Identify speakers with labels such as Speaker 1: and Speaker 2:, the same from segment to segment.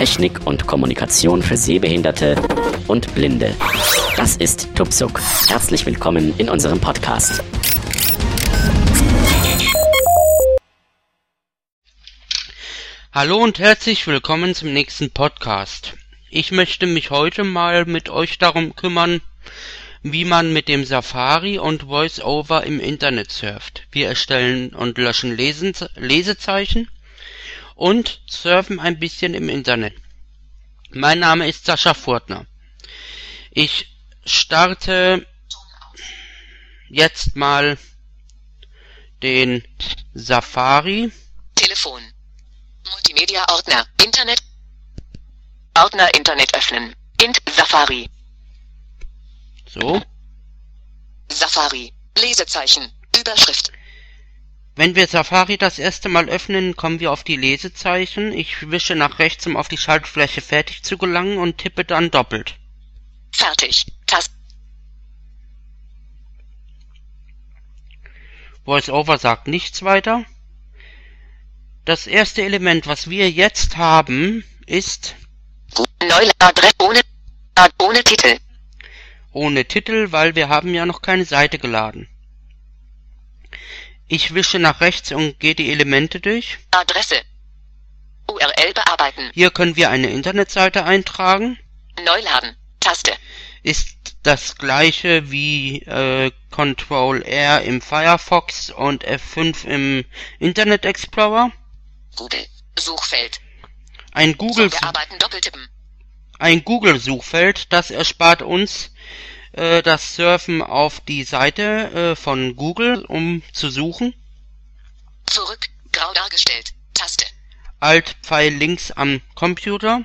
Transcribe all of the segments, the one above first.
Speaker 1: Technik und Kommunikation für Sehbehinderte und Blinde. Das ist Tupsuk. Herzlich willkommen in unserem Podcast.
Speaker 2: Hallo und herzlich willkommen zum nächsten Podcast. Ich möchte mich heute mal mit euch darum kümmern, wie man mit dem Safari und VoiceOver im Internet surft. Wir erstellen und löschen Lesen Lesezeichen und surfen ein bisschen im Internet. Mein Name ist Sascha Furtner. Ich starte jetzt mal den Safari.
Speaker 3: Telefon. Multimedia Ordner. Internet. Ordner Internet öffnen. Int Safari.
Speaker 2: So.
Speaker 3: Safari. Lesezeichen. Überschrift.
Speaker 2: Wenn wir Safari das erste Mal öffnen, kommen wir auf die Lesezeichen. Ich wische nach rechts, um auf die Schaltfläche fertig zu gelangen und tippe dann doppelt.
Speaker 3: Fertig. Tast.
Speaker 2: VoiceOver sagt nichts weiter. Das erste Element, was wir jetzt haben, ist
Speaker 3: Neue Adresse ohne, ohne Titel.
Speaker 2: ohne Titel, weil wir haben ja noch keine Seite geladen. Ich wische nach rechts und gehe die Elemente durch.
Speaker 3: Adresse. URL bearbeiten.
Speaker 2: Hier können wir eine Internetseite eintragen.
Speaker 3: Neuladen. Taste.
Speaker 2: Ist das gleiche wie äh, Control R im Firefox und F5 im Internet Explorer.
Speaker 3: Google. Suchfeld.
Speaker 2: Ein Google,
Speaker 3: doppeltippen.
Speaker 2: ein Google-Suchfeld, das erspart uns äh, das Surfen auf die Seite äh, von Google, um zu suchen.
Speaker 3: Zurück. Grau dargestellt. Taste.
Speaker 2: Alt-Pfeil links am Computer.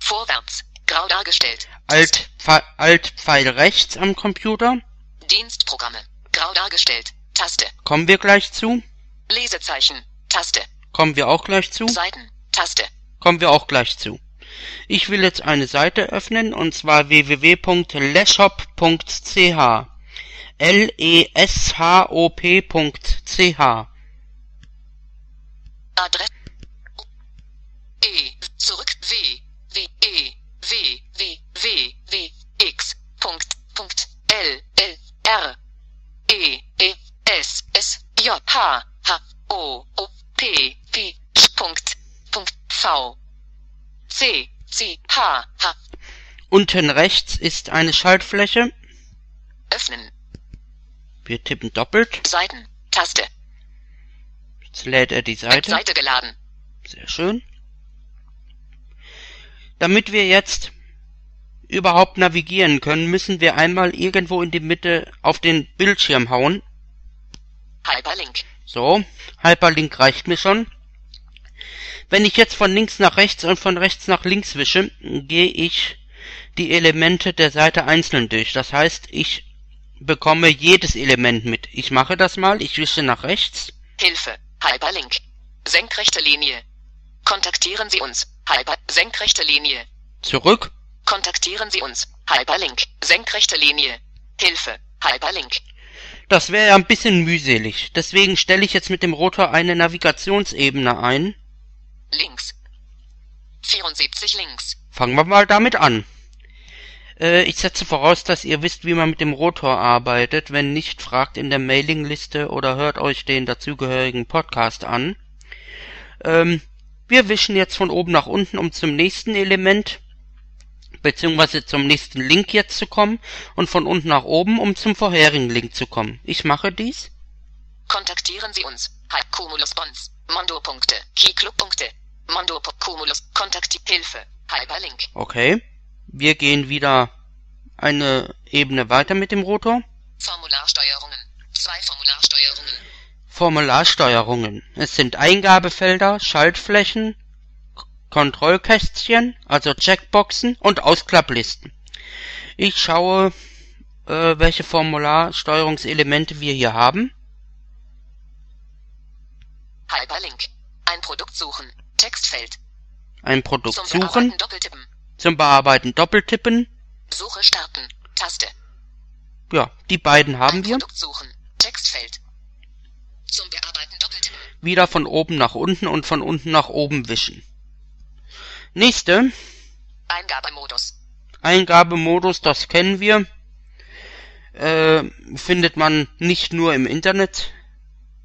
Speaker 3: Vorwärts. Grau dargestellt.
Speaker 2: Alt-Pfeil Alt rechts am Computer.
Speaker 3: Dienstprogramme. Grau dargestellt. Taste.
Speaker 2: Kommen wir gleich zu.
Speaker 3: Lesezeichen. Taste.
Speaker 2: Kommen wir auch gleich zu.
Speaker 3: Seiten. Taste.
Speaker 2: Kommen wir auch gleich zu. Ich will jetzt eine Seite öffnen und zwar www.leshop.ch. L-E-S-H-O-P.ch.
Speaker 3: Adresse. E. Zurück. W. W. E. W. W. W. W. X. Punkt. Punkt. L. L. R. E. E. S. S. J. H. H. O. O. P. P. Punkt. Punkt. V. C. C. H. H.
Speaker 2: Unten rechts ist eine Schaltfläche.
Speaker 3: Öffnen.
Speaker 2: Wir tippen doppelt.
Speaker 3: Seiten. Taste.
Speaker 2: Jetzt lädt er die Seite.
Speaker 3: Seite geladen.
Speaker 2: Sehr schön. Damit wir jetzt überhaupt navigieren können, müssen wir einmal irgendwo in die Mitte auf den Bildschirm hauen.
Speaker 3: Hyperlink.
Speaker 2: So, Hyperlink reicht mir schon. Wenn ich jetzt von links nach rechts und von rechts nach links wische, gehe ich die Elemente der Seite einzeln durch. Das heißt, ich bekomme jedes Element mit. Ich mache das mal, ich wische nach rechts.
Speaker 3: Hilfe. Hyperlink. Senkrechte Linie. Kontaktieren Sie uns. Hyper. Senkrechte Linie.
Speaker 2: Zurück.
Speaker 3: Kontaktieren Sie uns. Hyperlink. Senkrechte Linie. Hilfe. Hyperlink.
Speaker 2: Das wäre ja ein bisschen mühselig. Deswegen stelle ich jetzt mit dem Rotor eine Navigationsebene ein.
Speaker 3: Links. 74 links.
Speaker 2: Fangen wir mal damit an. Äh, ich setze voraus, dass ihr wisst, wie man mit dem Rotor arbeitet. Wenn nicht, fragt in der Mailingliste oder hört euch den dazugehörigen Podcast an. Ähm, wir wischen jetzt von oben nach unten, um zum nächsten Element beziehungsweise zum nächsten Link jetzt zu kommen und von unten nach oben, um zum vorherigen Link zu kommen. Ich mache dies.
Speaker 3: Kontaktieren Sie uns. Cumulus Bonds. Mondo-Punkte. Key-Club-Punkte. Mondo Cumulus. Kontakt Hilfe. Hyperlink.
Speaker 2: Okay. Wir gehen wieder eine Ebene weiter mit dem Rotor.
Speaker 3: Formularsteuerungen. Zwei Formularsteuerungen.
Speaker 2: Formularsteuerungen. Es sind Eingabefelder, Schaltflächen, Kontrollkästchen, also Checkboxen und Ausklapplisten. Ich schaue, äh, welche Formularsteuerungselemente wir hier haben.
Speaker 3: Hyperlink. Ein Produkt suchen. Textfeld.
Speaker 2: Ein Produkt
Speaker 3: Zum
Speaker 2: suchen,
Speaker 3: Bearbeiten
Speaker 2: zum Bearbeiten doppeltippen.
Speaker 3: Suche starten. Taste.
Speaker 2: Ja, die beiden haben
Speaker 3: Ein
Speaker 2: wir.
Speaker 3: Produkt suchen. Textfeld. Zum Bearbeiten doppeltippen.
Speaker 2: Wieder von oben nach unten und von unten nach oben wischen. Nächste.
Speaker 3: Eingabemodus.
Speaker 2: Eingabemodus, das kennen wir. Äh, findet man nicht nur im Internet,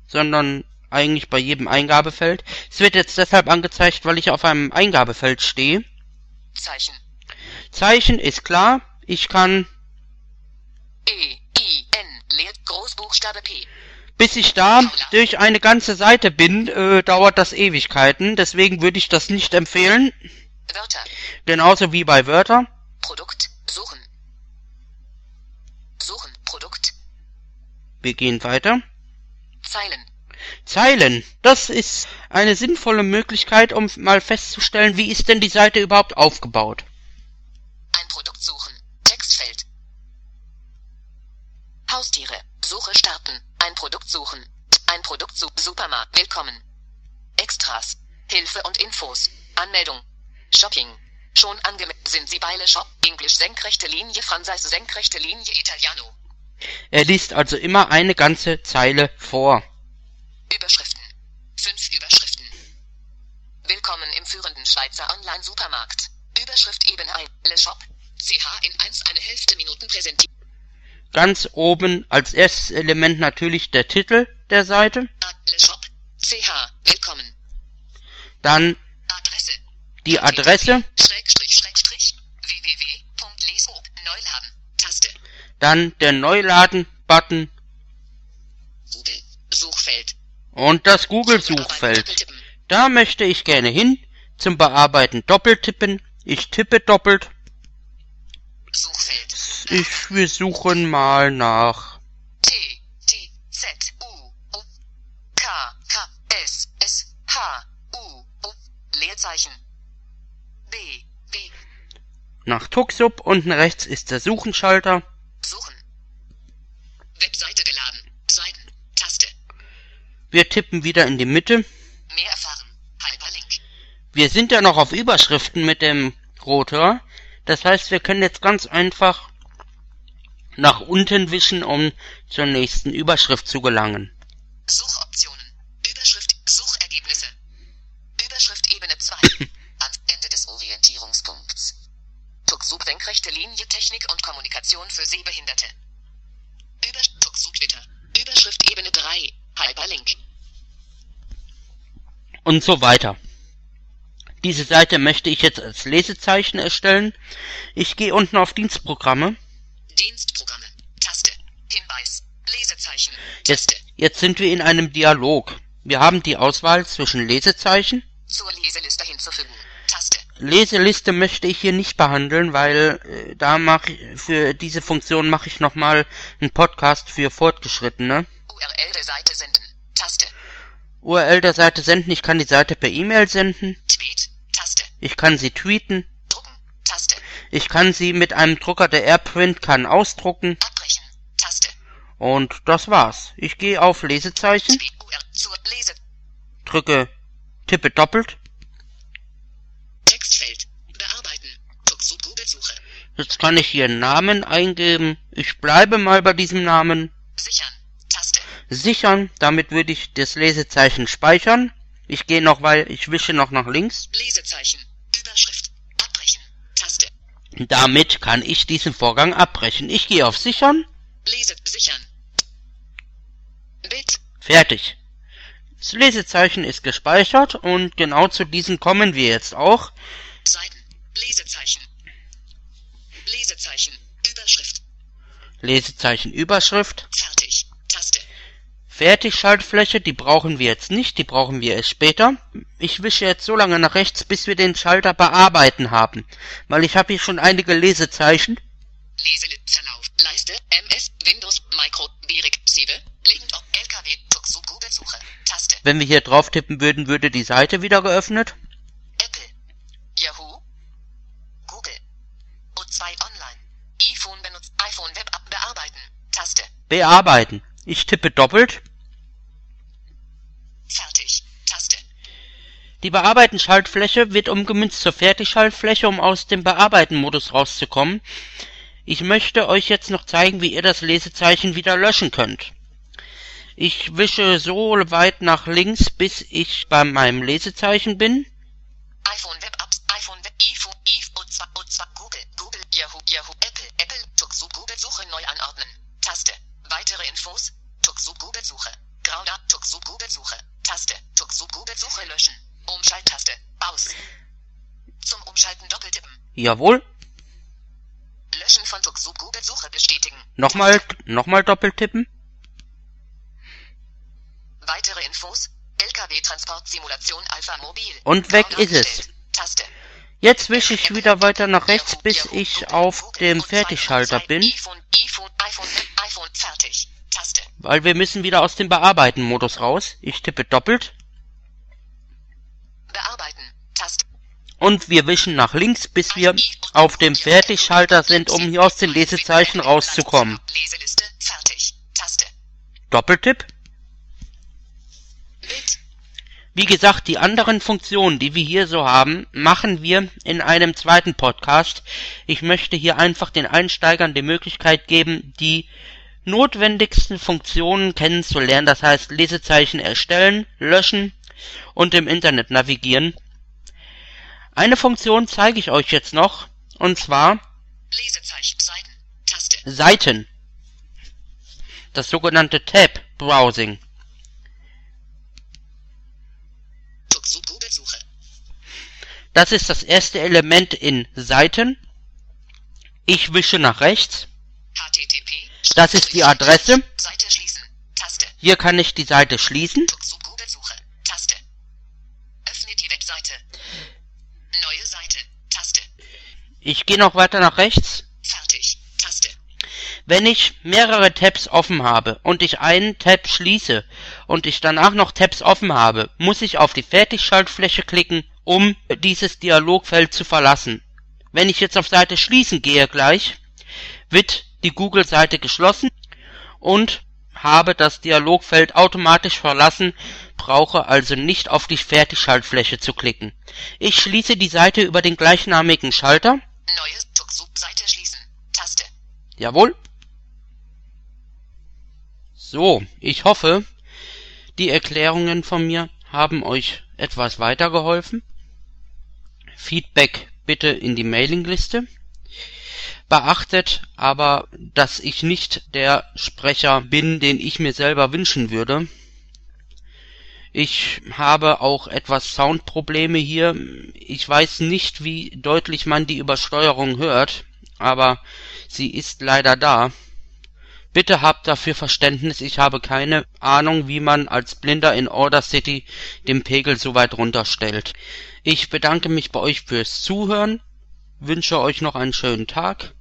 Speaker 2: sondern eigentlich bei jedem Eingabefeld. Es wird jetzt deshalb angezeigt, weil ich auf einem Eingabefeld stehe.
Speaker 3: Zeichen.
Speaker 2: Zeichen ist klar. Ich kann,
Speaker 3: E, I, N, Leer, Großbuchstabe P.
Speaker 2: bis ich da durch eine ganze Seite bin, äh, dauert das Ewigkeiten. Deswegen würde ich das nicht empfehlen.
Speaker 3: Wörter.
Speaker 2: Genauso wie bei Wörter.
Speaker 3: Produkt. Suchen. Suchen. Produkt.
Speaker 2: Wir gehen weiter.
Speaker 3: Zeilen.
Speaker 2: Zeilen. Das ist eine sinnvolle Möglichkeit, um mal festzustellen, wie ist denn die Seite überhaupt aufgebaut.
Speaker 3: Ein Produkt suchen. Textfeld. Haustiere. Suche starten. Ein Produkt suchen. Ein Produkt suchen. Supermarkt. Willkommen. Extras. Hilfe und Infos. Anmeldung. Shopping. Schon angemeldet. Sind Sie bei Le Shop? Englisch senkrechte Linie. Französisch senkrechte Linie. Italiano.
Speaker 2: Er liest also immer eine ganze Zeile vor.
Speaker 3: Überschriften. Fünf Überschriften. Willkommen im führenden Schweizer Online-Supermarkt. Überschrift Ebene 1. Le Shop. CH in 1 eine Hälfte Minuten präsentiert.
Speaker 2: Ganz oben als erstes Element natürlich der Titel der Seite.
Speaker 3: Le Shop. CH. Willkommen.
Speaker 2: dann
Speaker 3: Adresse.
Speaker 2: die Adresse,
Speaker 3: Schrägstrich, Schrägstrich. Neuladen. Taste.
Speaker 2: dann der Neuladen-Button
Speaker 3: Google. Suchfeld.
Speaker 2: Und das Google-Suchfeld. Da möchte ich gerne hin, zum Bearbeiten doppeltippen. Ich tippe doppelt.
Speaker 3: Suchfeld.
Speaker 2: Ich, wir suchen mal nach
Speaker 3: T. T. Z. U. U. K. K. S. S. H. U. U. Leerzeichen. B. B.
Speaker 2: nach Tuxup. Unten rechts ist der Suchenschalter.
Speaker 3: Suchen. Webseite.
Speaker 2: Wir tippen wieder in die Mitte.
Speaker 3: Mehr erfahren. Hyperlink.
Speaker 2: Wir sind ja noch auf Überschriften mit dem Rotor. Das heißt, wir können jetzt ganz einfach nach unten wischen, um zur nächsten Überschrift zu gelangen.
Speaker 3: Suchoptionen. Überschrift. Suchergebnisse. Überschrift Ebene 2. Ans Ende des Orientierungspunkts. Tuxub senkrechte Linie Technik und Kommunikation für Sehbehinderte. Über Tuxub Twitter. Überschrift Ebene 3. Hyperlink.
Speaker 2: Und so weiter. Diese Seite möchte ich jetzt als Lesezeichen erstellen. Ich gehe unten auf Dienstprogramme.
Speaker 3: Dienstprogramme. Taste. Hinweis. Lesezeichen.
Speaker 2: Jetzt,
Speaker 3: Taste.
Speaker 2: jetzt sind wir in einem Dialog. Wir haben die Auswahl zwischen Lesezeichen.
Speaker 3: Zur Leseliste hinzufügen. Taste.
Speaker 2: Leseliste möchte ich hier nicht behandeln, weil äh, da mache ich für diese Funktion mache ich nochmal einen Podcast für Fortgeschrittene.
Speaker 3: URL der Seite senden. Taste.
Speaker 2: URL der Seite senden. Ich kann die Seite per E-Mail senden.
Speaker 3: Tweet. Taste.
Speaker 2: Ich kann sie tweeten.
Speaker 3: Drucken. Taste.
Speaker 2: Ich kann sie mit einem Drucker der AirPrint kann ausdrucken.
Speaker 3: Abbrechen. Taste.
Speaker 2: Und das war's. Ich gehe auf Lesezeichen,
Speaker 3: Tweet URL zur Lese.
Speaker 2: drücke, tippe doppelt.
Speaker 3: Textfeld. Bearbeiten. Tuxub Google-Suche.
Speaker 2: Jetzt kann ich hier einen Namen eingeben. Ich bleibe mal bei diesem Namen.
Speaker 3: Sichern.
Speaker 2: Sichern. Damit würde ich das Lesezeichen speichern. Ich gehe noch, weil ich wische noch nach links.
Speaker 3: Lesezeichen. Überschrift. Abbrechen. Taste.
Speaker 2: Damit kann ich diesen Vorgang abbrechen. Ich gehe auf Sichern.
Speaker 3: Lese. Sichern. Bild.
Speaker 2: Fertig. Das Lesezeichen ist gespeichert und genau zu diesen kommen wir jetzt auch.
Speaker 3: Seiten. Lesezeichen. Lesezeichen. Überschrift.
Speaker 2: Lesezeichen Überschrift.
Speaker 3: Fertig.
Speaker 2: Fertigschaltfläche, die brauchen wir jetzt nicht, die brauchen wir erst später. Ich wische jetzt so lange nach rechts, bis wir den Schalter bearbeiten haben, weil ich habe hier schon einige Lesezeichen.
Speaker 3: Leseverlauf. Leiste. MS. Windows. Micro. Berik. Siebe. Liegend auf LKW. Tuxub Google-Suche. Taste.
Speaker 2: Wenn wir hier drauf tippen würden, würde die Seite wieder geöffnet.
Speaker 3: Apple. Yahoo. Google. O2 Online. iPhone benutzt. iPhone Web bearbeiten. Taste.
Speaker 2: Bearbeiten. Ich tippe doppelt.
Speaker 3: Fertig. Taste.
Speaker 2: Die Bearbeiten-Schaltfläche wird umgemünzt zur Fertigschaltfläche, um aus dem Bearbeiten-Modus rauszukommen. Ich möchte euch jetzt noch zeigen, wie ihr das Lesezeichen wieder löschen könnt. Ich wische so weit nach links, bis ich bei meinem Lesezeichen bin.
Speaker 3: iPhone Web Apps. iPhone zwar, und zwar Google, Google, Yahoo, Yahoo, Apple, Apple, Tuxu, Google Suche neu anordnen. Taste. Weitere Infos. Tuxu Google Suche. Grauda, Tuxu Google Suche. Taste. Tuxu Google Suche löschen. Umschalttaste. Aus. Zum Umschalten doppeltippen.
Speaker 2: Jawohl.
Speaker 3: Löschen von Tuxu Google Suche bestätigen.
Speaker 2: Nochmal, nochmal doppelt tippen.
Speaker 3: Weitere Infos. LKW-Transportsimulation Alpha Mobil.
Speaker 2: Und weg ist es.
Speaker 3: Taste.
Speaker 2: Jetzt wische ich wieder weiter nach rechts, bis ich auf dem Fertigschalter bin, weil wir müssen wieder aus dem Bearbeiten-Modus raus. Ich tippe doppelt
Speaker 3: Bearbeiten.
Speaker 2: Und wir wischen nach links, bis wir auf dem Fertigschalter sind, um hier aus den Lesezeichen rauszukommen. Doppeltipp. Wie gesagt, die anderen Funktionen, die wir hier so haben, machen wir in einem zweiten Podcast. Ich möchte hier einfach den Einsteigern die Möglichkeit geben, die notwendigsten Funktionen kennenzulernen, das heißt Lesezeichen erstellen, löschen und im Internet navigieren. Eine Funktion zeige ich euch jetzt noch, und zwar
Speaker 3: Lesezeichen. Seiten. Taste.
Speaker 2: Seiten. Das sogenannte Tab Browsing.
Speaker 3: Tuxu Google Suche.
Speaker 2: Das ist das erste Element in Seiten. Ich wische nach rechts. Das ist die Adresse. Hier kann ich die Seite schließen.
Speaker 3: Tuxu Google Suche. Taste. Öffne die Webseite. Neue Seite. Taste.
Speaker 2: Ich gehe noch weiter nach rechts.
Speaker 3: Fertig. Taste.
Speaker 2: Wenn ich mehrere Tabs offen habe und ich einen Tab schließe und ich danach noch Tabs offen habe, muss ich auf die Fertigschaltfläche klicken, um dieses Dialogfeld zu verlassen. Wenn ich jetzt auf Seite schließen gehe gleich, wird die Google-Seite geschlossen und habe das Dialogfeld automatisch verlassen, brauche also nicht auf die Fertigschaltfläche zu klicken. Ich schließe die Seite über den gleichnamigen Schalter.
Speaker 3: Neue Tuxu Seite schließen. Taste.
Speaker 2: Jawohl. So, ich hoffe, die Erklärungen von mir haben euch etwas weitergeholfen. Feedback bitte in die Mailingliste. Beachtet aber, dass ich nicht der Sprecher bin, den ich mir selber wünschen würde. Ich habe auch etwas Soundprobleme hier. Ich weiß nicht, wie deutlich man die Übersteuerung hört, aber sie ist leider da. Bitte habt dafür Verständnis, ich habe keine Ahnung, wie man als Blinder in Order City den Pegel so weit runterstellt. Ich bedanke mich bei euch fürs Zuhören, wünsche euch noch einen schönen Tag,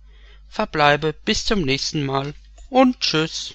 Speaker 2: verbleibe bis zum nächsten Mal und tschüss.